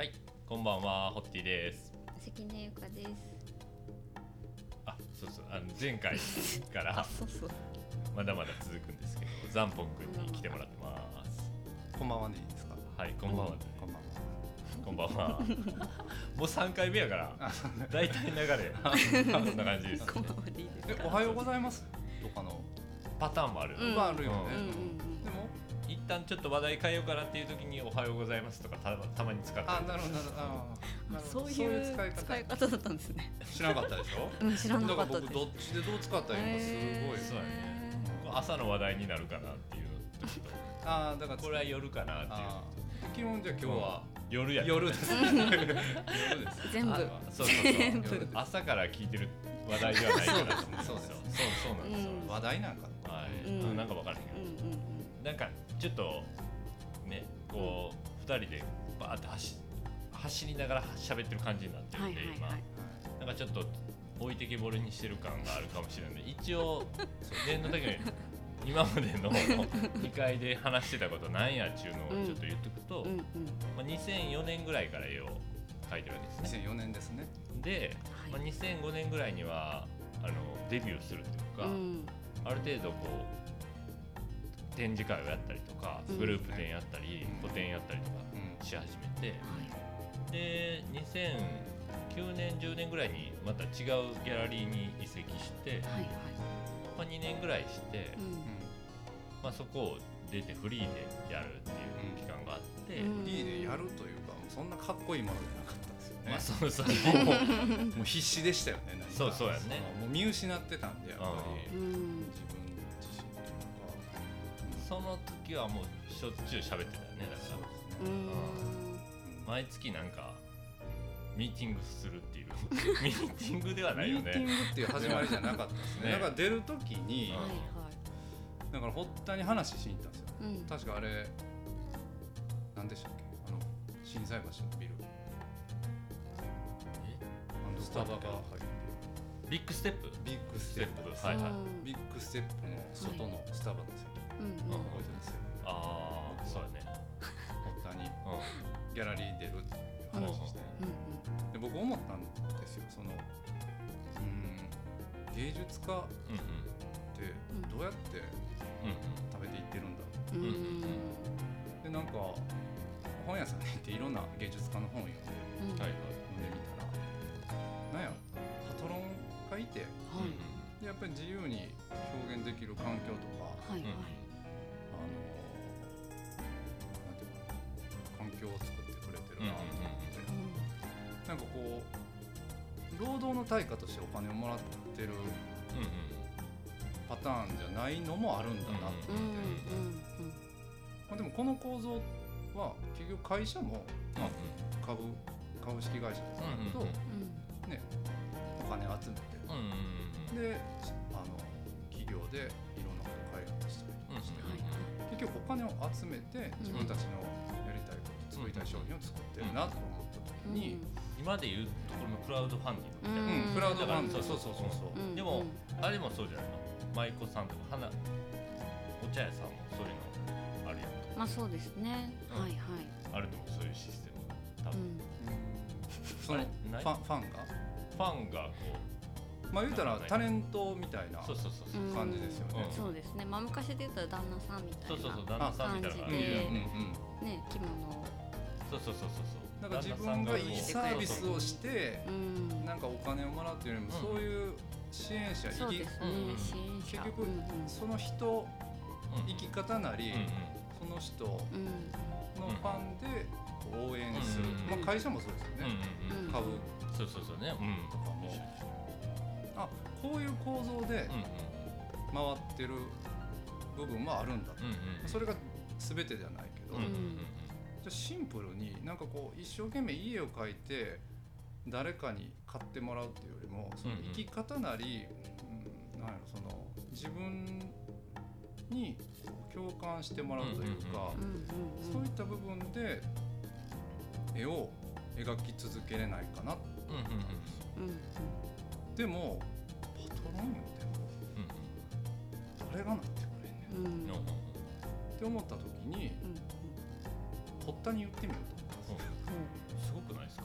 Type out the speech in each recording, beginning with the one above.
はい、こんばんは、ホッティです。関根ゆかです。あ、そうそう、あの前回から そうそう。まだまだ続くんですけど、ザンポン君に来てもらってます。こんばんはでいいですか？はい、こんばんは、こんばんは。こんばんは。もう三回目やから、だいたい流れ、そんな感じです、ねこん。ばんはでいいですえおはようございますとかのパターンもある。うんまああるよね。うんうん旦ちょっと話題変えようかなっていう時に、おはようございますとか、たたまに使ってる。あなるほどなるほどそういう使い方使い方だったんですね。知らなか？ったでしょ。うん、知らなだかったです。僕どっちでどう使ったらいいのかすごい。そうやね朝の話題になるかなっていうああだからとこれは夜かなっていう。基本じゃあ今日は夜やね夜です。夜です。全部あそうそうそう全部朝から聞いてる話題ではないからそうですそうそうそうなんですよ、うん話題なんかな。はい、うんうんなんかわからへんけど。なんかちょっとねこう二人でバーって走走りながら喋ってる感じになってるんで。今なんかちょっと置いてけぼりにしてる感があるかもしれない一応念のために今までの2回で話してたことなんやっちゅうのをちょっと言っとくと、うんうん。まあ、2004年ぐらいから絵を描いてるわけですね2004年ですね。で、まあ、はい。2005年ぐらいにはあのデビューするというか、うん。ある程度こう展示会をやったりとかうんグループ展やったり、うん個展やったりとかうん。し始めて、はい。で2009年10年ぐらいにまた違うギャラリーに移籍して、はいはい。まあ、2年ぐらいして、うん。まあ、そこを出てフリーでやるっていう期間があって、うんいいでやるというかそんなかっこいいものじゃなかったですよね。まあそうそう もうもう必死でしたよね。そうそうやねもう見失ってたんでやっぱりうん。自分。その時はもうしょっちゅう喋ってたよねだから。ううん。ん。毎月なんかミーティングするっていう。ミーティングではないよミーティンねグっていう始まりじゃなかったですね。ね。だから出る時にうんはいはい。だから堀田に話しに行ったんですよ。うん。確かあれ何でしたっけ？あの心斎橋のビル。あのスタバが入ってビッグステップ。るビッグステップ。はいはい。うんビッグステップの外のスタバの席うんうん。覚えてますよああそうやね。堀田に。うギャラリー出るっていう話して。うんで僕思ったんですよ。そのうん芸術家っんうん。てどうやってうん食べていってるんだ？ろううん。うん。でなんか本屋さんに行っていろんな芸術家の本を読んでうん。うんはいはい。読んでみたらなんやパトロンがいてはい。でやっぱり自由に表現できる環境とかはいはい。な環境を作ってくれてるなと思って、うん。なんかこう労働の対価としてお金をもらってるパターンじゃないのもあるんだなとうん思って、うん。まあ、でもこの構造は結局会社も、まあ、株株式会社とかだと、うんうんうん。う。ん。ね。お金集めて、であの企業でいろんなことを開発したりうんして、はい結局お金を集めて自分たちの作りたい商品を作ってるなと思った時に、今でいうところのクラウドファンディングみたいな。うん。うんクラウドファンディング。だからそうそうそう。そう、うんでもあれもそうじゃないの。舞妓さんとか花お茶屋さんもそういうのあるやんまあそうですね。うんはいはい。あると思うそういうシステム。が多分、うん。そのファンファンがファンがこまあ言うたらタレントみたいなうそうそうそうそう、うん感じですよね。うん。そうですね。まあ昔で言ったら旦那さんみたいな。そうそうそう。旦那さんみたいなのがある感じで。ね着物を。そうそうそうそうそう。なんか自分がいいサービスをしてうん。なんかお金をもらうっていうよりも、うんそういう支援者生きそうん。結局うんその人うん生き方なり、うんその人うん。のファンで応援する、うんまあ、会社もそうですよね、うんうんうん。株。そうそうそうね。うん。とかも。あこういう構造でうん回ってる部分もあるんだと、うんうんうん。それが全てじゃないけど、うんうんうん。じゃあシンプルになんかこう一生懸命家を描いて誰かに買ってもらうっていうよりもその生き方なり、うんなんやろその自分に共感してもらうというか、そういった部分で絵を描き続けれないかなうんうんうんうんうん。でもパトロンよでも。うん。誰がなってくれんねん。うん。って思った時にうん堀田に言ってみようと思ったんですよ。すごくないですか？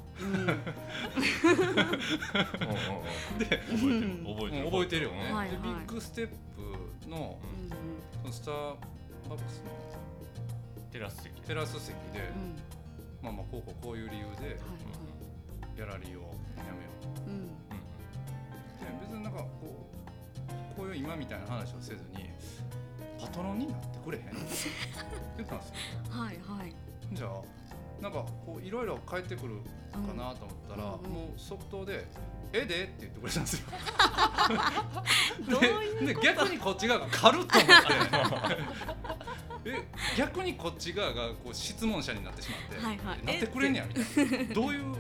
で覚えてる。覚えてる覚えてるよね、はいはい。でビッグステップのそのスターバックスのテラス席。テラス席で、うん。まあまあこうこうこういう理由ではいギャラリーをやめよう。うんうん。で別になんかこうこういう今みたいな話をせずにパトロンになってくれへんって言ったんですよ。はいはいじゃあなんかこういろいろ返ってくるかなと思ったら、うんうんもう即答で「えで?」って言ってくれたんですよ。どういうでで逆にこっち側が軽っと思って。え逆にこっち側がこう質問者になってしまって、はいはい。なってくれんねやみたいな。どういう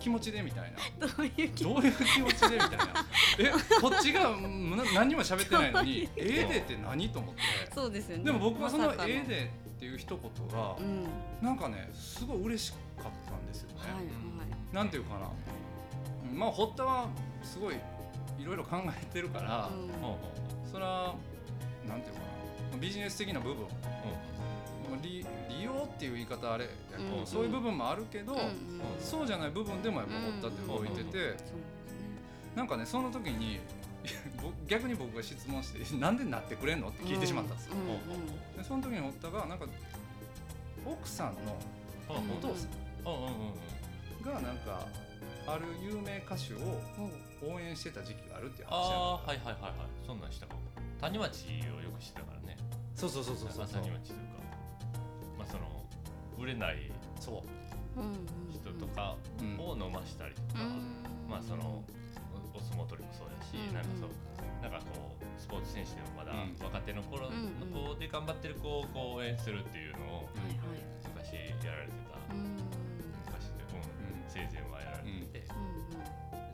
気持ちで？みたいな。どういう気どういう気持ちで？みたいな。えこっちがうんな何にも喋ってないのに「えで?」って何と思って？そうですよね。でも僕はそのまさか「えで?」っていう一言がうん。なんかねすごい嬉しかったんですよね。はいはい。なんていうかな。うんまあ堀田はすごいいろいろ考えてるから、うん。うんうんそれはなんていうかな。ビジネス的な部分。利利用っていう言い方あれうん。そういう部分もあるけど、うんうん。そうじゃない部分でもやっぱ堀田って動いてて、そうですね。なんかねその時に僕 逆に僕が質問して「なんでなってくれんの?」って聞いてしまったんですよ。うんうんでその時に堀田がなんか奥さんのうんうんお父さうんうんうんん。がなんかある有名歌手を応援してた時期があるっていう話あはいはいはいはい。そんなんしたかも谷町をよく知ってたからね。そうそうそうそうそう。谷町というか。まあその売れないそう。んうん人とかう、うんを飲ましたりとか、まあそのお相撲取りし、うんうんなんかそうなんかこうスポーツ選手でもまだうん若手の頃の子で頑張ってる子をこう応援するっていうのを昔やられてた。うん昔で、うんうん。生前はやられてて、うんで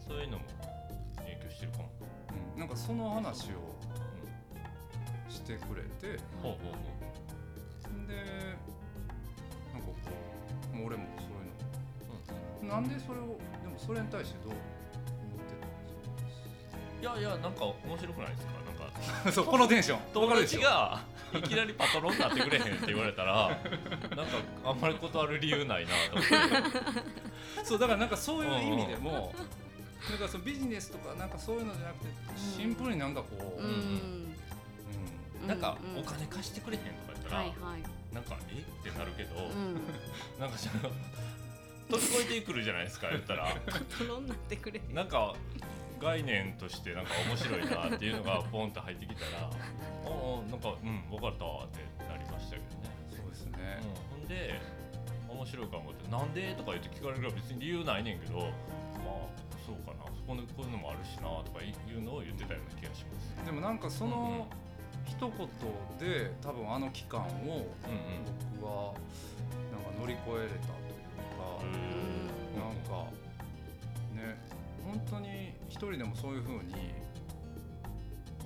そういうのも影響してるかも、うん。なんかその話をしてくれて。ほうほうほでなんかこうもう俺もそういうの。なんでそれをでもそれに対してどうやいやなんか面白くないですか？なんか そうこのテンション。友わかるでしょ。達がいきなりパトロンになってくれへんって言われたらなんかあんまり断る理由ないなと思って。そうだからなんかそういう意味でもなんかそのビジネスとかなんかそういうのじゃなくてシンプルになんかこう、うん。うん。なんかうんお金貸してくれへんとか言ったら、はいはい。なんかえ？ってなるけど、うん。なんかその飛び越えてくるじゃないですか言ったら。パトロンになってくれなんか概念としてなんか面白いなっていうのがポンと入ってきたら おおなんかうん分かったわってなりましたけどね、そうですね、うん、ほんで面白いかもってなんでとか言って聞かれるから別に理由ないねんけどまあそうかなそこでこういうのもあるしなとかいうのを言ってたような気がします。でもなんかその一言で多分あの期間をうんうん。僕は一人でもそういうふうに、ま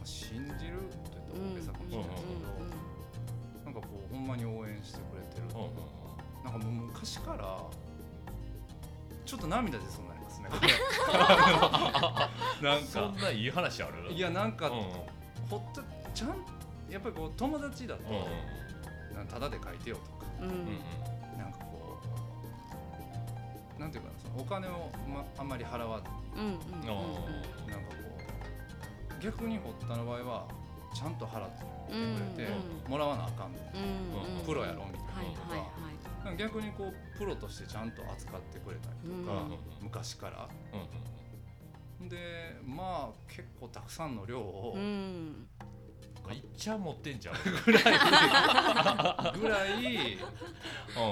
あ信じると言ったら大げさかもしれないですけど、なんかこうほんまに応援してくれてる、うんうんなんかもう昔からちょっと涙出そうになりますね。なんそんかないい話あるいやなんか、うんうん。ほっとちゃんやっぱりこう友達だと、うんうん。なんかタダで書いてよとか。うん。なんかこうなんていうかなそのお金を、ま、あんまり払わずうんうんうんなんかこう逆に堀田の場合はちゃんと払ってうんくれて、うんもらわなあかん。のうんうん。プロやろみたはいいなことが、はいはい逆にこうプロとしてちゃんと扱ってくれたりとか、うん昔から。うんうんでまあ結構たくさんの量をうん。うんいっちゃ持ってんじゃんぐらい。ぐらいう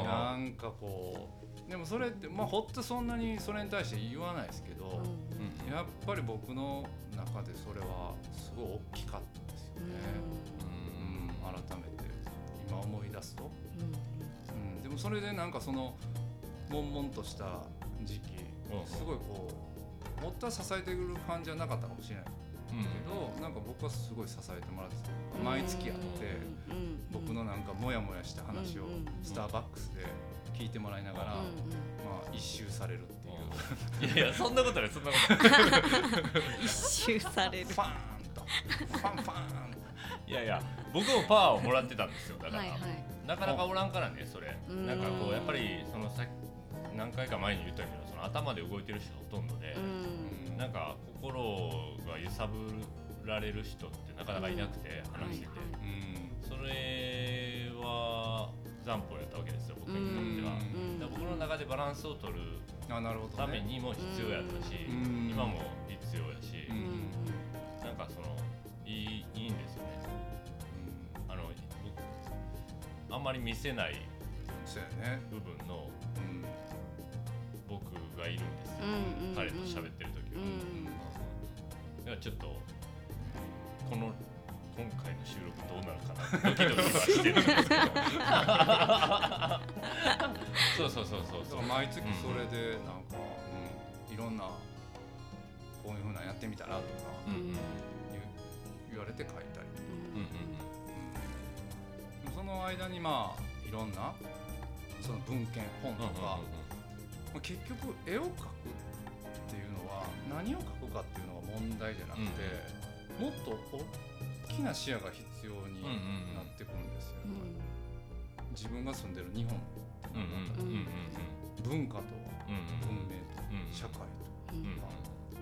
ん。なんかこうでもそれってまあほっとそんなにそれに対して言わないですけど、うんうん。やっぱり僕の中でそれはすごい大きかったですよね、うん。改めて今思い出すと、うん、でもそれでなんかその悶々とした時期うんすごいこうもっとは支えてくる感じはなかったかもしれないうんけど、なんか僕はすごい支えてもらってて毎月あって、僕のなんかモヤモヤした話をうんうんスターバックスで聞いてもらいながら、まあ一周されるっていう、いやいやそんなことないそんなことない。一周される。ファーンと。ファンファーン。いやいや僕もパワーをもらってたんですよ。だから、はいはい。なかなかおらんからねそれ、うん。なんかこうやっぱりそのさ何回か前に言ったけどその頭で動いてる人がほとんどで、うん。なんか心が揺さぶられる人ってなかなかいなくて話してて、はい。うん。それは残歩やったわけですよ僕にとっては。うん。僕の中でバランスを取るためにも必要やったし、うん。今も必要やし、うん。うんなんかそのいいいいんですよね。あの僕あんまり見せない部分のうん。僕がいるんですよ、うんうん彼と喋ってる時は、うんだからちょっとこの今回の収録どう。なるかなドキドキはしてるんですけどそうそうそう。そう毎月それでなんか、う。ん、いろんなこういうふう。なやってみたらとかうんう。ん言われて書いたり、うんう。んうん、その間にまあいろんなその文献本とか、まあ結局絵を描くっていうのは何を描くかっていうのが問題じゃなくて、もっときな視野が必要になってくるんですよ、自分が住んでる日本。うんうんうんうん文化とうんうん。文明とうん社会と、うんまあ、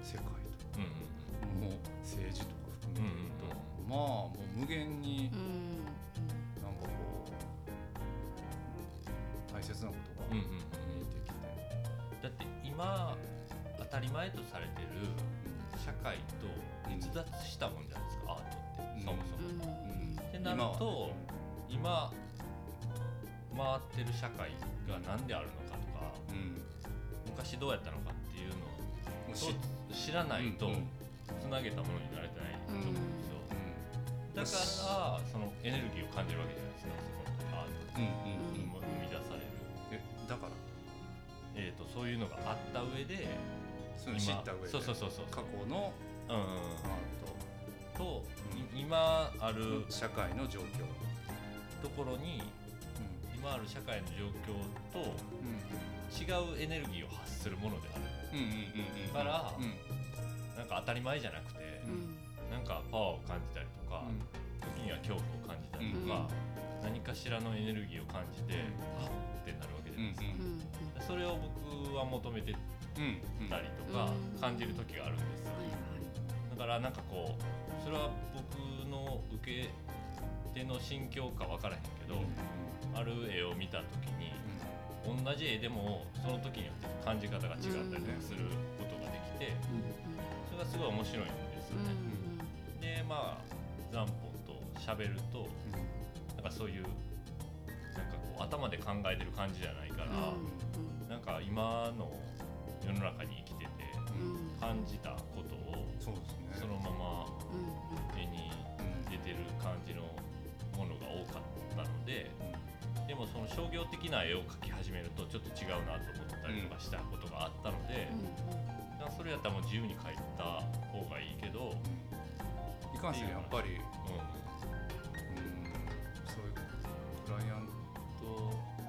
世界とうんもう政治とか含めて言うと、まあもう無限になんかこう大切なことがうんうん見えてきて、だって今当たり前とされてる社会と逸脱したもんじゃないですかアートそもそも。うん。ってなると今回ってる社会が何であるのかとかうん。昔どうやったのかっていうのをし知らないとうんつなげたものになれてないと思うんですよ。うだからそのエネルギーを感じるわけじゃないですかそのアートも生み出される、えだから？えー、とそういうのがあった上でそれ知った上で。そうそうそうそう。過去のうんうんうん。アと、うんい今ある社会の状況、ところに今ある社会の状況とうん。違うエネルギーを発するものである。うんうんうんうんからうん。なんか当たり前じゃなくて、なんかパワーを感じたりとか、時には恐怖を感じたりとか、何かしらのエネルギーを感じて、あっってなるわけじゃないですか、それを僕は求めてうんうんたりとかうん感じる時があるんですよ、だからなんかこうそれは僕の受け手の心境か分からへんけど、ある絵を見た時に同じ絵でもその時によって感じ方が違ったりすることができて、それがすごい面白いんですよね。でまあザンポンと喋るとなんかそういうなんかこう頭で考えてる感じじゃないから、なんか今の世の中に生きてて感じたことをそうですね。そのまま絵に出てる感じのものが多かったのででもその商業的な絵を描き始めるとちょっと違うなと思ったりとかしたことがあったので、だからそれやったらもう自由に描いた方がいいけど、いかんせんやっぱり。ううん。そういうクライアント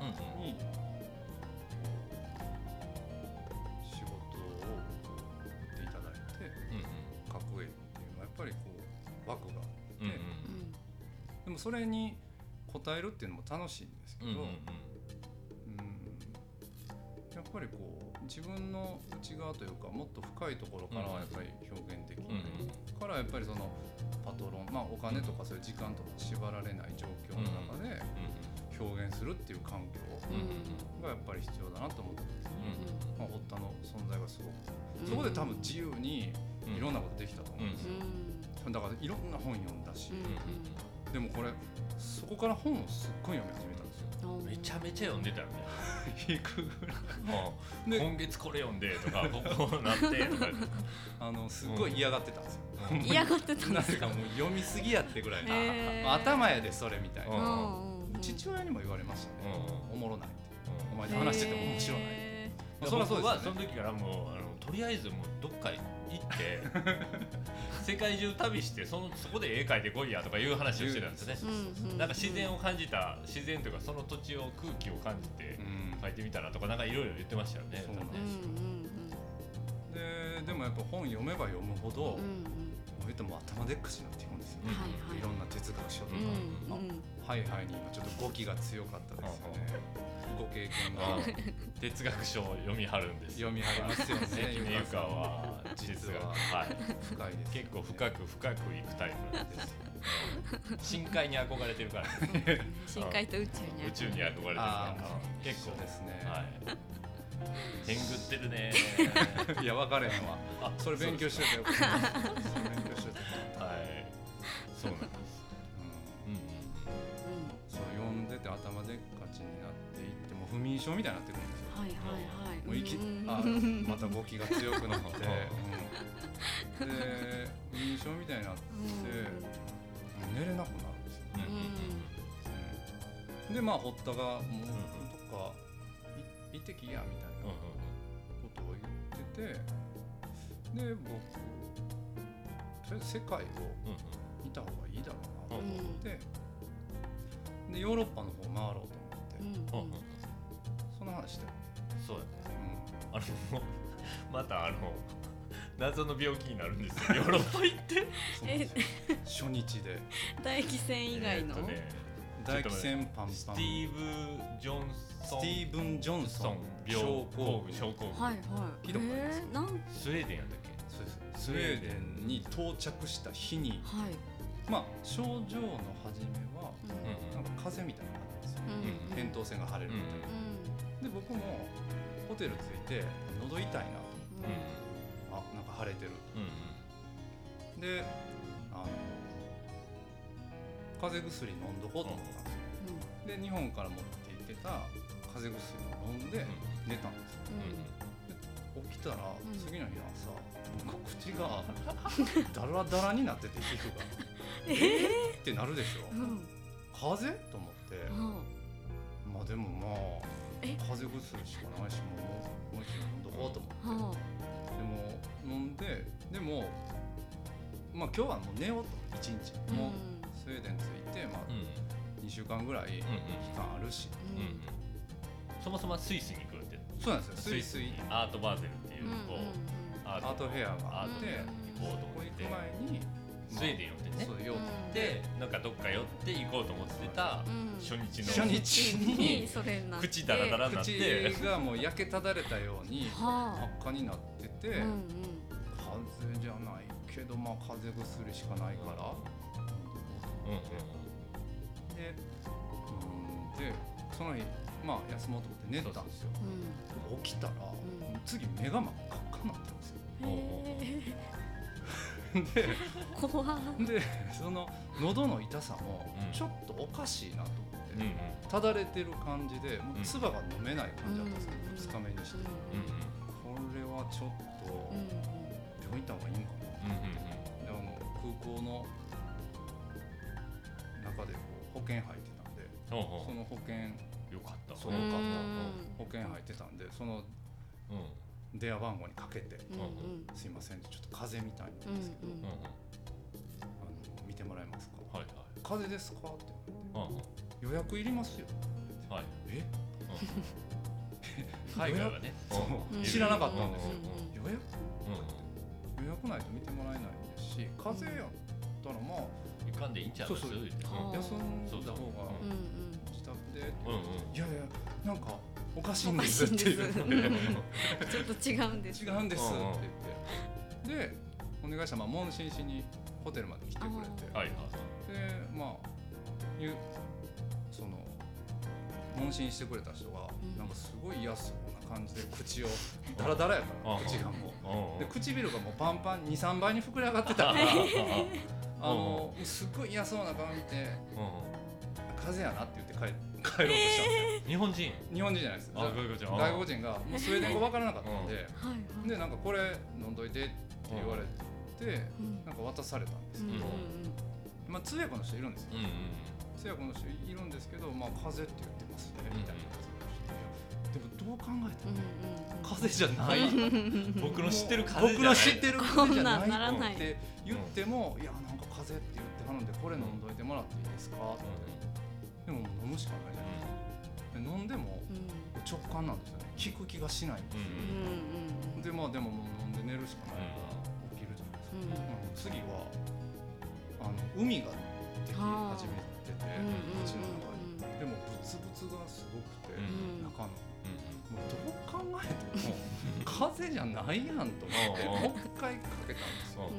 んうんうん。にそれに応えるっていうのも楽しいんですけど、うんうんやっぱりこう自分の内側というかもっと深いところからはやっぱり表現できない、うんからやっぱりそのパトロンまあお金とかそういう時間とか縛られない状況の中で表現するっていう環境がやっぱり必要だなと思って、うんまあ、堀田の存在がすごくそこで多分自由にいろんなことできたと思うんですよ、だからいろんな本読んだし、でもこれそこから本をすっごい読み始めたんですよ。めちゃめちゃ読んでたよね。引くぐらい。もうで今月これ読んでとかここなってとか。あのすっごい嫌がってたんですよ、うん。嫌がってたんですか？なんかもう読みすぎやってぐらいな、へー。頭やでそれみたいな、うん。父親にも言われましたね、うおもろないって。おん。前と話してても面白ない、そりゃそう僕はですよね。その時からもうあのとりあえずもうどっか行って世界中旅してそのそこで絵描いてこいやとかいう話をしてたんですね。なんか自然を感じた自然というかその土地を空気を感じてうん描いてみたらとかなんかいろいろ言ってましたよね。ででもやっぱ本読めば読むほど、うん言っても頭でっかちになっていくんですよ、うんはいはい。いろんな哲学書とか、うんはいはいに今ちょっと語気が強かったですよね。ご経験が 哲学書を読みはるんですよ。読みはりますよね関根由香は実実は。は。はい。深いです結構深く深くいくタイプなんですよ。深海に憧れてるから。深海と宇宙に宇宙に憧れてるから。結構。ですね。はい天狗ってるね。いや分かれへんわあそれ勉強してたよ。勉強してた。よはい。そうなんです。うん。うん。そう読んでて頭でっかちになっていってもう不眠症みたいになってくるんですよ。はいはいはい。もう息うんあまた語気が強くなって、うん。で不眠症みたいになってうん。寝れなくなるんですよ、うんうん。うんでまあ堀田がもうどっかい行ってきやみたいな。うんことを言っててで僕とりあえず世界を見た方がいいだろうなとうん思って、でヨーロッパの方回ろうと思って、その話してる、そうやね。うあの またあの謎の病気になるんですよ。ヨーロッパ行って？初日で。唾液腺以外の、えーっとね唾液腺パンパン。スティーブ・ジョンソン。スティーブン・ジョンソン。病症候候群。群症候群、はいはい。聞いたことあります。えーなん？スウェーデンやったっけ？そうですスウェーデンに到着した日にはい。まあ症状の初めはうん。なんか風邪みたいな感じですよ。うん。扁桃腺が腫れるみたいな、で僕もホテル着いて喉痛いなとうんうん。あなんか腫れてるうんであの風邪薬飲んどこうと思ったんですよ、で日本から持って行ってた風邪薬を飲んで寝たんですよ。うん。起きたらん。次の日の朝、なんか口がダラダラになってて皮膚が。えー。ってなるでしょ、うん。うん風邪？と思って、まあでもまあえ？風邪薬しかないしもうもう一度飲んどこうと思って、はでも飲んででもまあ今日はもう寝ようと一日。あもうスウェーデン着いて、まあうん。2週間ぐらい期間あるし、うんうんうんそもそもスイスに来るってそうなんですよ。スイスイアートバーゼルっていううんこうアアートフェアがあって、行こうと思って。て前に、スウェーデン寄ってね。そうよでなんかどっか寄って行こうと思ってたうん。初日の。初日に。口ダラダラになって。口がもう焼けただれたようには真っ赤になってて、あうんうん。風邪じゃないけどまあ風邪薬しかないから、うんうんでうんでその日まあ休もうと思って寝た。んですよう。ん起きたら、ん。次目が真っ赤っかになってるんですよ。へ でー怖。っでその喉の痛さもうん。ちょっとおかしいなと思って、うんうん。ただれてる感じでもう唾が飲めない感じだったんですよ、うん。2日目にして、うん。これはちょっと病院行った方がいいんかな。うんうんであの空港の中でこう保険入ってたんでその保険うよかったそうよかったうん保険入ってたんでそのうん。電話番号にかけてうんうん「すいませんちょっと風邪みたいなんですけど、あの見てもらえますか?はいはい」「風邪ですか?」って。言われて予約いりますよ」はい。え？海外はね。知らなかったんですよ。うん予約？う予約ないと見てもらえないですし風邪やったらまあん行かんでいいんちゃうそうそう。休んだ方がうんうん自宅でうん。うんいやいやなんかおかしいんですって言ってちょっと違うんです。違うんですって言って。でお願いしたらまあ問診しにホテルまで来てくれて。はいはいでまあゆその問診してくれた人がうん。なんかすごい嫌そうな感じで口をダラダラやからうん。口がもう。で唇がもうパンパン23倍に膨れ上がってた。からあのすっごい嫌そうな顔見てうん風邪やなって言って帰帰ろうとしたんですよ。日本人？日本人じゃないです。あ外国人。あ。外国人がもうスウェーデン語分からなかったんで はいはい。でなんかこれ飲んどいてって言われてうん。なんか渡されたんですけどまあ通訳の人いるんですよ。うんうん通訳の人いるんですけどまあ風邪って言ってますねみたいなでもどう考えてうんもうんうん。風邪じゃない。うん僕の知ってる風僕邪じゃない。の知ってる風邪じゃこんなんならないないって言ってもいやなんか風邪って言ってはるんでこれ飲んどいてもらっていいですか？でももう飲むしかないじゃない。ですか、で飲んでも直感なんですよね。効く気がしないんですよ、でまあでももう飲んで寝るしかないから起きるじゃないですか、うん、次はあの海ができ始めてて街の中に、でもブツブツがすごくて、中の。もうどう考えても 風じゃないやんと思ってもう一回かけたんですよ。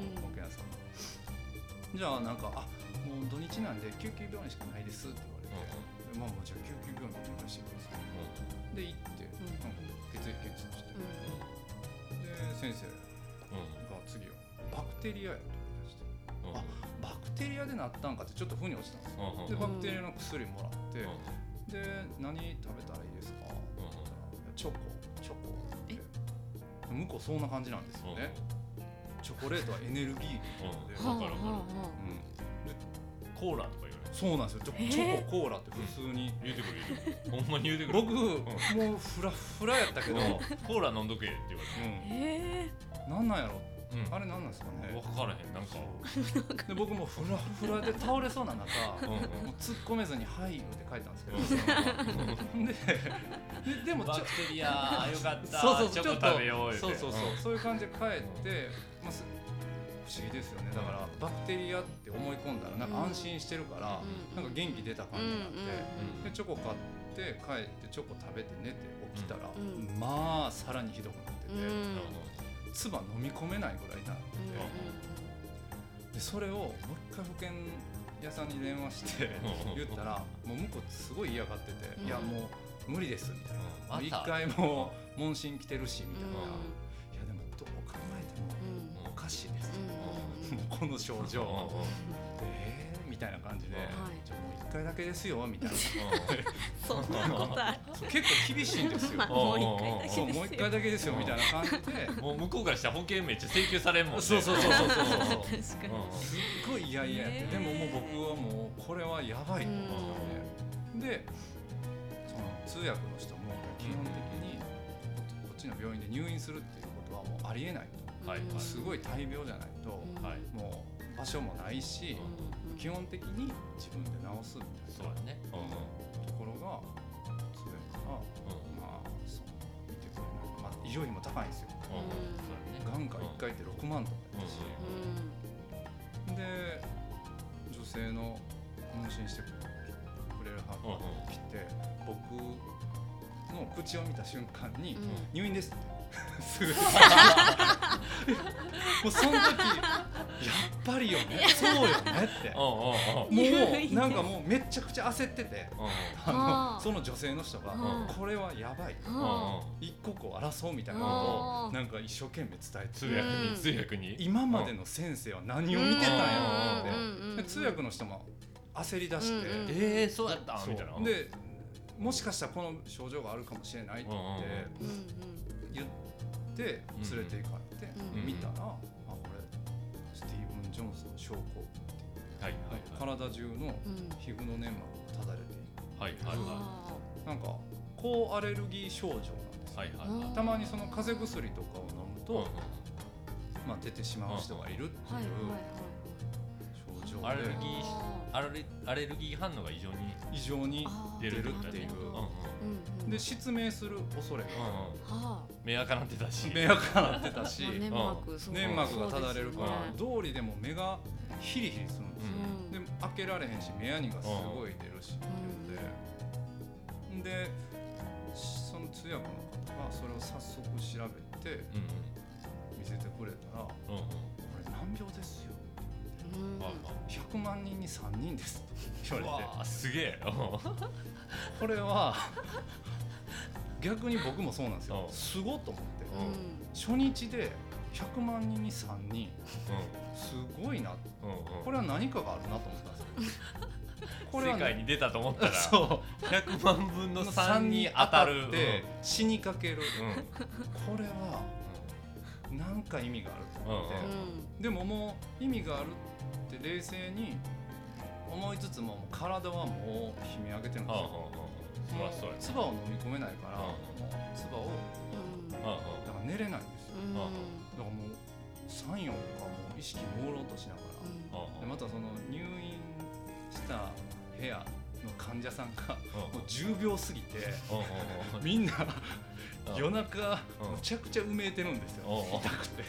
じゃあなんか「あもう土日なんで救急病院しかないです」って言われて、でまあもうじゃあ救急病院にお願いしてくださいで行って、ん。なんか血液検査して、で先生が次はバクテリアやと言い出して。あバクテリアでなったんかってちょっと腑に落ちたんですよ。でバクテリアの薬もらって、で何食べたらいいですかって言ったらチョコチョコって。向こうそんな感じなんですよねチョコレートはエネルギーで、うん。わかるわかるうん、コーラとか言われるそうなんですよ。チョココーラって普通に、言うてくる言うてくる。ほんまに言うてくる。僕、もうフラフラやったけど、うん。コーラ飲んどけって言われるえうん、なんなんやろうん。あれなんなんですかね？分からへんなんか。で僕もフラフラで倒れそうな中うんうん。もう突っ込めずに「はい」言うて帰ったんですけど。でででもちょバクテリアよかった。そうそうチョコちょっと食べよう言そうそうそう、んそういう感じで帰って、まあ、す不思議ですよね。だからバクテリアって思い込んだらなんか安心してるから、うんなんか元気出た感じになって、うんでチョコ買って帰ってチョコ食べて寝て起きたら、うんまあさらにひどくなってて、うん。なるほ唾飲み込めないぐらい痛くて、でそれをもう一回保険屋さんに電話して言ったらもう向こうすごい嫌がってて「いやもう無理です」みたいな「一、回もう問診来てるし」みたいな「いやでもどう考えてもおかしいです」もうこの症状。えみたいな感じで、1回だけですよみたいな。そんなことある。結構厳しいんですよ、もう1回だけですよ。みたいな感じで。もう向こうからしたら保険めっちゃ請求されんもんね。そうそうそうそうそ すっごい嫌々やって、でももう僕はもうこれはやばいと思ってで。その通訳の人も基本的にこっちの病院で入院するっていうことはもうありえない、はい、すごい大病じゃないと、はい、もう場所もないし、基本的に自分で治すみたいなそうやねうんうんところが通訳がまあそう見てくれない、まあ、医療費も高いんですよ。うん。うんそうやね眼科1回って6万とかやったし、で女性の問診してくれる母が来て、僕の口を見た瞬間に「入院です」って。す ぐ もうその時 やっぱりよね。そうよねって。もうなんかもうめちゃくちゃ焦ってて。その女性の人がうん「これはやばい」一刻を争うみたいなことをうん。なんか一生懸命伝えて通訳にうん。通訳に？今までの先生は何を見てたんやろって。通訳の人も焦り出して、えーそうやったみたいな。でもしかしたらこの症状があるかもしれないって言って、連れて行かれて、うん。見たら、ジョンソン症候群ってはいはい体中のうん皮膚の粘膜がただれているはいはいはあなんか抗アレルギー症状なんですはいはいはい。たまにその風邪薬とかを飲むと、うんうんまあ、出てしまう人がいるってーはいいうはい症状で、アレルギーあアレアレルギー反応が異常に異常にあー出るっていう。うんうんうんうん。で失明する恐れ。が目赤なってたし。目赤なってたあしまあ粘膜がただれるから、そう道理でも目がヒリヒリするんですよ、うん。で開けられへんし目やにがすごい出るしっていうんで、でその通訳の方がそれを早速調べてうん見せてくれたら「こうんうん。うんれ難病ですよ。うん。はいはい100万人に3人です」って言うわれて。わあすげえ。うんこれは逆に僕もそうなんですよ。うん。すごっと思って。うん。初日で100万人に3人。すごいな。これは何かがあるなと思ったんですよ。これは世界に出たと思ったら。そう。100万分の3に当たる。って死にかける、これは何か意味があると思って、うん。でももう意味があるって冷静に思いつつも体はもう悲鳴上げてるんですよ、はあはあはあそりゃそう唾を飲み込めないから、うんもう唾をだから寝れないんですよ。うん。だからもう34とかもう意識朦朧としながら、でまたその入院した部屋の患者さんがうん。もう10秒過ぎてみんなうん夜中うん。むちゃくちゃうめいてるんですよ。痛くて。で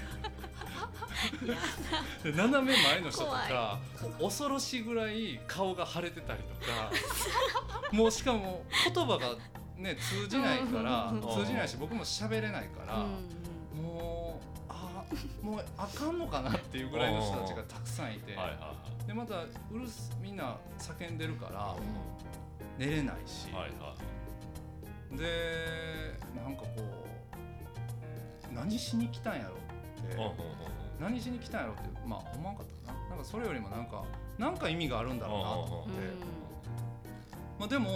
斜め前の人とか恐ろしいぐらい顔が腫れてたりとか もうしかも言葉がね通じないからうん。通じないし僕も喋れないからうん。もうあかんのかなっていうぐらいの人たちがたくさんいて、はいはいはい。でまたうるすみんな叫んでるから寝れないし、はいはい。でなんかこう何しに来たんやろって、うんうんうん何しに来たんやろってまあ思わんかったな。なんかそれよりもなんかなんか意味があるんだろうなと思って、まあ、でも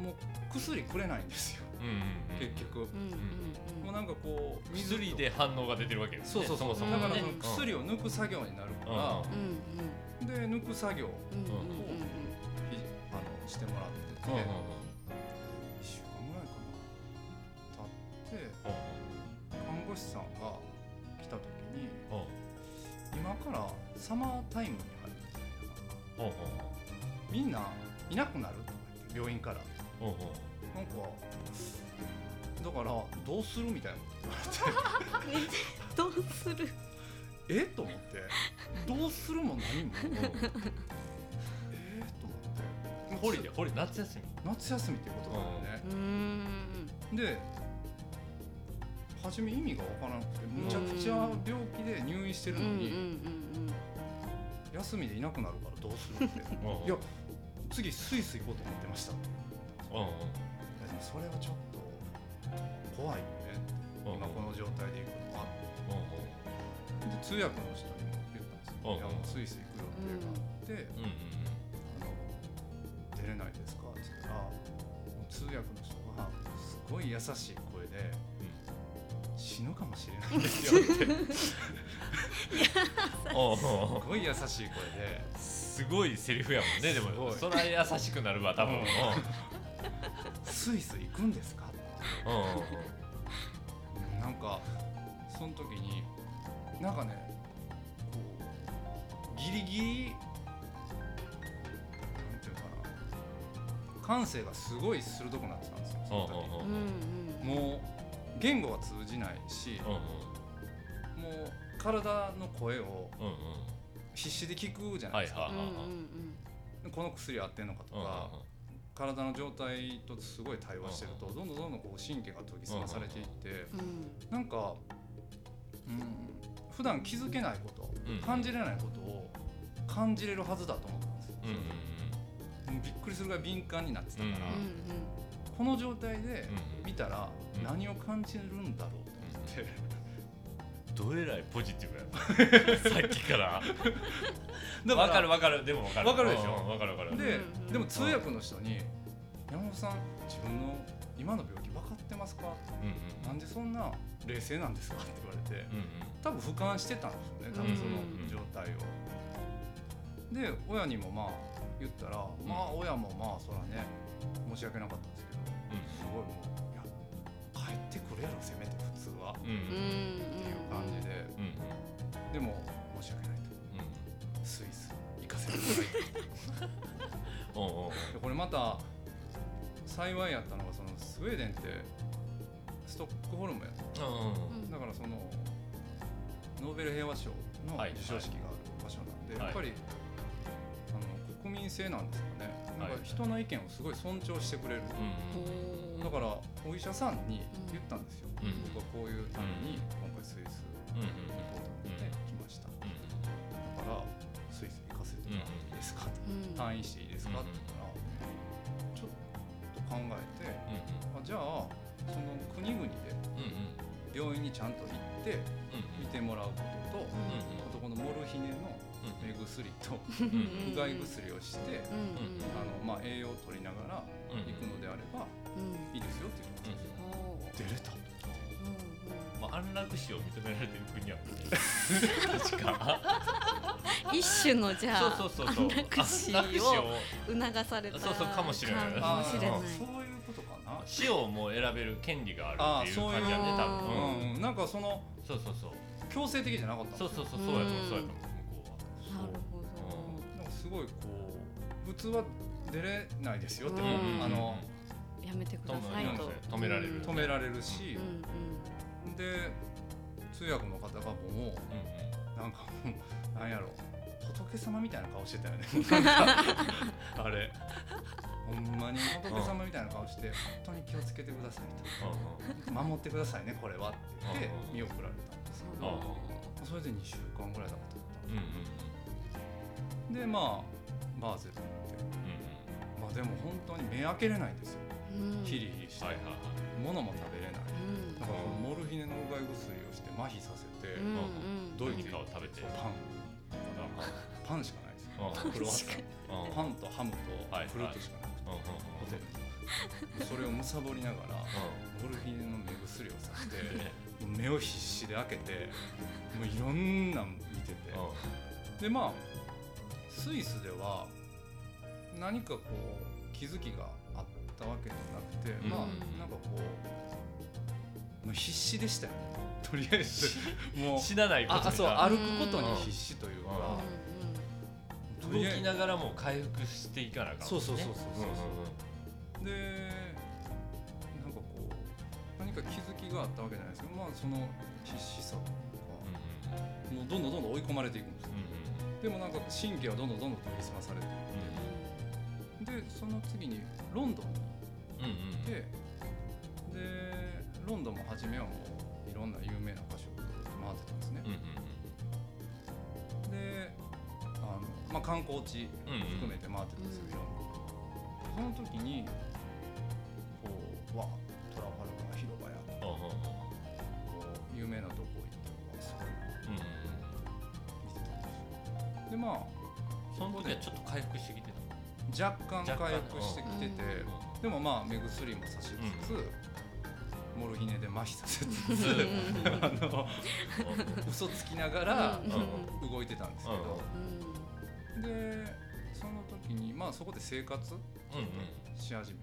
もう薬くれないんですよ。うんうんうん結局、うんうんもうなんかこう薬で反応が出てるわけですね。そうそうそう。もそもねだからその薬を抜く作業になるから、うんうん。で抜く作業をうんうんうんひあのしてもらってて、うんうんうん。1週間ぐらいかな。経って看護師さんがに今からサマータイムに入るみたいな。うんみんないなくなるとか言って病院から。うんうん。なんかだからどうするみたいな。こと言われてどうする？え？と思って。どうするも何も。え？ー、と思って。ホリデーホリ夏休み。夏休みっていうことだよね、うん。で初め意味がわからなくてむちゃくちゃ病気で入院してるのに、休みでいなくなるからどうするって。いや次スイス行こうと思ってましたいうんうん。やでもそれはちょっと怖いよねうん今この状態で行くのはうんうんで通訳の人にも言ったんですよ、うんいやもうスイス行く予定があって、うんうんあの出れないですかって言ったらもう通訳の人がすごい優しい声で死ぬかもしれないんですよってすごい優しい声ですごいセリフやもんねでもいそりゃ優しくなるわ多分ううんんスイス行くんですかなんかその時になんかねギリギリなんていうかな感性がすごい鋭くなってたんですよその時。うんうんうん。もう言語が通じないしうんうんもう体の声をうんうん必死で聞くじゃないですか、はいうんうんこの薬合ってんのかとうんうんか、体の状態とすごい対話してると、どんどんどんどんこう神経が研ぎ澄まされていって、うんうんなんか、うん、普段気づけないこと、うん感じれないことを感じれるはずだと思ったんですよ、うんうんもうびっくりするぐらい敏感になってたから、うんこの状態でうん。見たらうん。何を感じるんだろうと思って、どえらいポジティブや。な さっきから。だわかるわかる。でもわかる。わかるでしょ？うんうんわかるわかる。で、うんでも通訳の人に「山本さん自分の今の病気分かってますか?」うんうんなんでそんな冷静なんですか?」って言われてうんうん。多分俯瞰してたんですよね多分その状態を。で親にもまあ言ったら、まあ親もまあそらね申し訳なかったすごいもう「いや帰ってくれよせめて普通は」っていう感じで。うんうん。でも申し訳ないと。スイス行かせてくださいと。うんうんう。んでこれまた幸いやったのがそのスウェーデンってストックホルムやった。うんだからそのノーベル平和賞のはい。授賞式がある場所なんで、はい。やっぱり、民性なんですかね、なんはい。か人の意見をすごい尊重してくれる、うんだからお医者さんに言ったんですよ、うん。僕はこういうために今回スイスうんうん行こうと思って来ました、だからスイス行かせてもらっていいですか？退院していいですか？って言ったら、ちょっと考えてあじゃあその国々で病院にちゃんと行って見てもらうことと、あとこのモルヒネの目薬とうんうがい薬をして、うんうんあのまあ、栄養を取りながら行くのであればうん。いいですよって言っておー出れた。まあ安楽死を認められてる国は。確かうん一種のじゃあそうそうそうそう。安楽死をを促されたそうそうかもしれないかもしれない。そういうことかな。死をもう選べる権利があるっていう感じやね多あ分うん、うん、なんかそのそうそうそう。強制的じゃなかったんですよそうそうそうそうやと思うそうやと思うすごいこう普通は出れないですよって、うんあのやめてくださいと。止められる。止められるしう、んで通訳の方がもううんうんなんかもうなんやろ仏様みたいな顔してたよね。あれ。ほんまに仏様みたいな顔して本当に気をつけてくださいと。守ってくださいねこれはって言って見送られたんですけどそれで2週間ぐらいだったでまあバーゼル行って。まあでも本当に目開けれないんですよ。ヒリヒリして。物も食べれない。だからモルヒネのうがい薬をして麻痺させてドイツかを食べて。パン。パンしかないですよ。クロワッサンパンとハムとフルートしかなくて。ホテルにそれをむさぼりながらモルヒネの目薬をさして目を必死で開けてもういろんな見てて。でまあスイスでは何かこう気づきがあったわけじゃなくて、うん、まあなんかこうもう必死でしたよね。とりあえずもう 死なないことあそう歩くことに必死というか、動きながらも回復していかなか、ね、そうそうそうそうそう、でなんかこう何か気づきがあったわけじゃないですけどまあその必死さとか、もうどんどんどんどん追い込まれていくんですよ、でもなんか神経はどんどんどんどん研ぎ澄まされていって、でその次にロンドンに行って、でロンドンも初めはもういろんな有名な歌手を回ってたんですね、であの、まあ、観光地含めて回ってたんですよ、いろんなその時にこうわトまあその時はちょっと回復してきてた若干回復してきてて、でもまあ目薬もさしつつ、モルヒネで麻痺させつつあの嘘つきながら動いてたんですけど、でその時にまあそこで生活し始め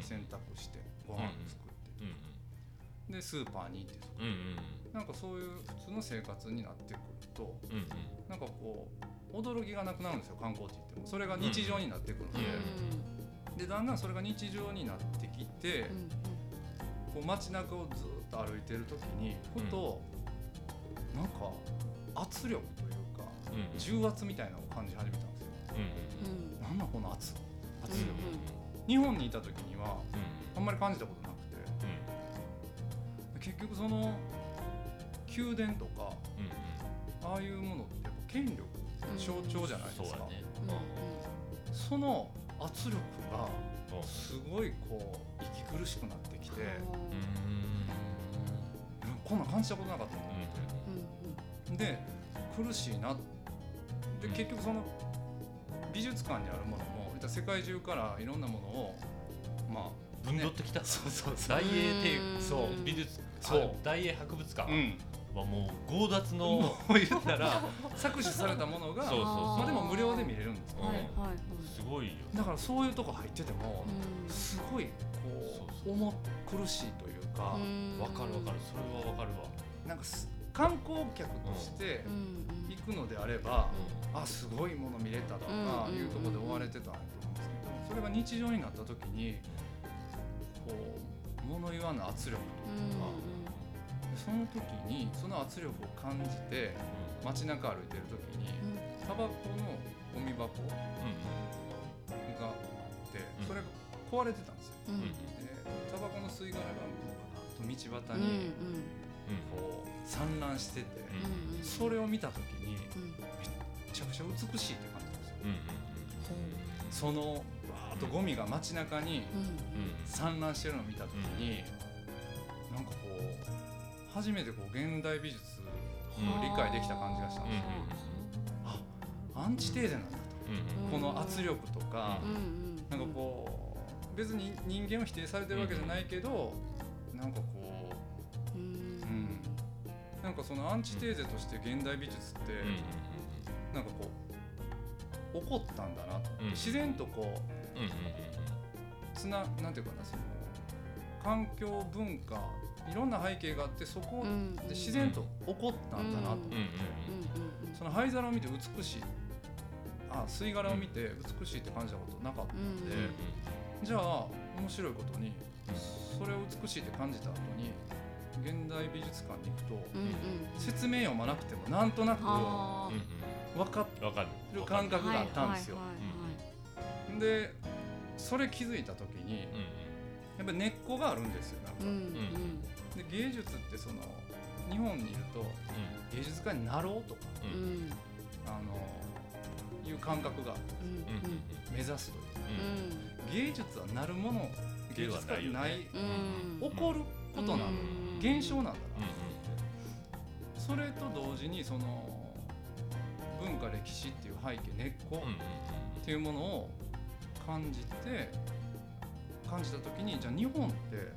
て、洗濯してご飯作って、でスーパーに行って、なんかそういう普通の生活になってくると、なんかこう驚きがなくなるんですよ観光地行って。もそれが日常になってくるの。で、うん、でだんだんそれが日常になってきて、うん、こう街中をずっと歩いてる時にふと、うん、なんか圧力というか、重圧みたいなのを感じ始めたんですよ。うん、なんだこの圧圧力、日本にいた時には、あんまり感じたことなくて、結局その宮殿とか、ああいうものってやっぱ権力象徴じゃないですか、ね。うん、その圧力がすごいこう息苦しくなってきて、こんな感じたことなかったと思って、で苦しいなで結局その美術館にあるものも世界中からいろんなものをまあぶんどってきた、そうそう大英帝そう美術そう。大英博物館、うんはもう強奪の 言ったら搾取されたものがそうそうまあでも無料で見れるんですよ。ね、すごいよ。だからそういうとこ入っててもすごいこう重苦しいというかわかるわかる。それはわかるわ。なんか観光客として行くのであれば、あすごいもの見れたとかいうところで追われてたと思うんですけどそれが日常になった時にこう物言わぬ圧力とか、その時にその圧力を感じて街中歩いてる時にタバコのゴミ箱があってそれが壊れてたんですよ。でタバコの吸い殻が道端にこう散乱しててそれを見た時にめっちゃくちゃ美しいって感じですよ。そのわーっとゴミが街中に散乱してるのを見た時に初めてこう現代美術を理解できた感じがしたんですよ、あアンチテーゼなんだと、この圧力とか、なんかこう別に人間を否定されてるわけじゃないけど、なんかこう、うん、なんかそのアンチテーゼとして現代美術って、なんかこう起こったんだなと、自然とこう、つななんていうかなその環境文化いろんな背景があってそこで自然と起こったんだなと。思ってその灰皿を見て美しい。あ吸い殻を見て美しいって感じたことなかったんで。じゃあ面白いことにそれを美しいって感じた後に現代美術館に行くと説明読まなくてもなんとなく分かる感覚があったんですよ。でそれ気づいた時に、うんやっぱ根っこがあるんですよなんか、で芸術ってその日本にいると芸術家になろうとかあのいう感覚が目指すといううん。芸術はなるもの芸術家にないいうん。起こることなんだ、うん。現象なんだな、うんそれと同時にその文化歴史っていう背景根っこっていうものを感じて感じた時にじゃあ日本ってこ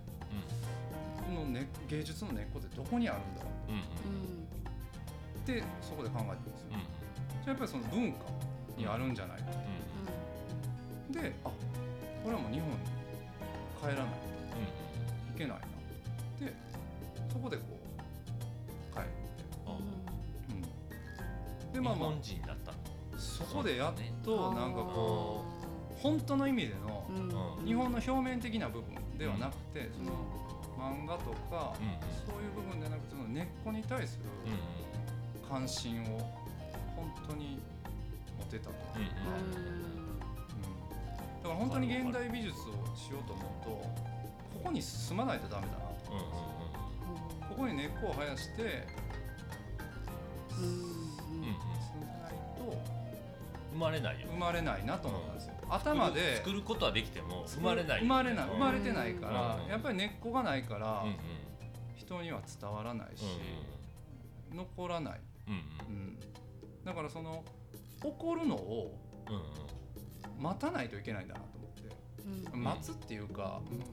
の、ね、芸術の根っこってどこにあるんだろう？うんうんってそこで考えてるんですよ。うん。じゃあやっぱりその文化にあるんじゃないかであこれはもう日本に帰らないと。いけないな。でそこでこう帰って、う。ん、で日まあまあ。本人だったの？そこでやっとなんかこうう本当の意味でのうん。日本の表面的な部分ではなくて、その漫画とか、うんそういう部分ではなくてその根っこに対する関心を本当に持てたと、うんうん。うん。だから本当に現代美術をしようと思うとここに住まないとダメだな。とうんうん。ここに根っこを生やしてうんうん住ん。でないと生まれないよ生まれないなと思ったんですよ、頭で作ることはできても生まれない。生まれない。うん。生まれてないから、うん。やっぱり根っこがないから、うん人には伝わらないし、残らない、うんうん。うん、だからその起こるのを待たないといけないんだなと思って、うん。待つっていうか、うん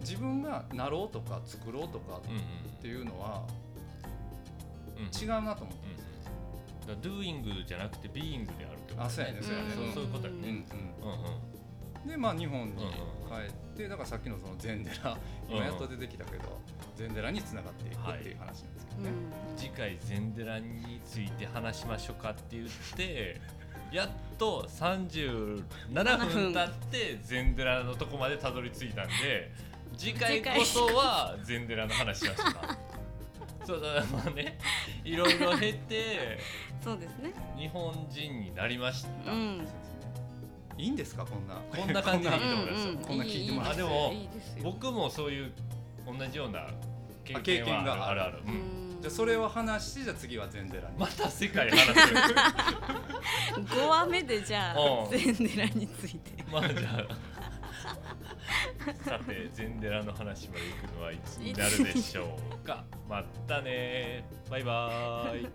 自分がなろうとか作ろうとかっていうのはうん。違うなと思って、だから doing じゃなくて being であるってことあそうやね。そうやね。そうそういうことやうんねうん。うんうん、でまあ日本に帰ってだからさっきのその禅寺今やっと出てきたけど禅寺につながっていくっていう話なんですけどね、次回禅寺について話しましょうかって言って やっと37分経って禅寺のとこまでたどり着いたんで次回こそは禅寺の話しましょうかそうだまあねいろいろ経て そうですね。日本人になりました、うん。いいんですか？こんな。こんな感じでいいと思いますよ、こんな聞いてもらって。あでもいいですよ。僕もそういう同じような経験験が。はあるあるじゃあそれを話してじゃあ次は禅寺に、また世界話。す5話目でじゃあうん。禅寺について。まあじゃあ さて禅寺の話まで行くのはいつになるでしょうか。またねバイバーイ。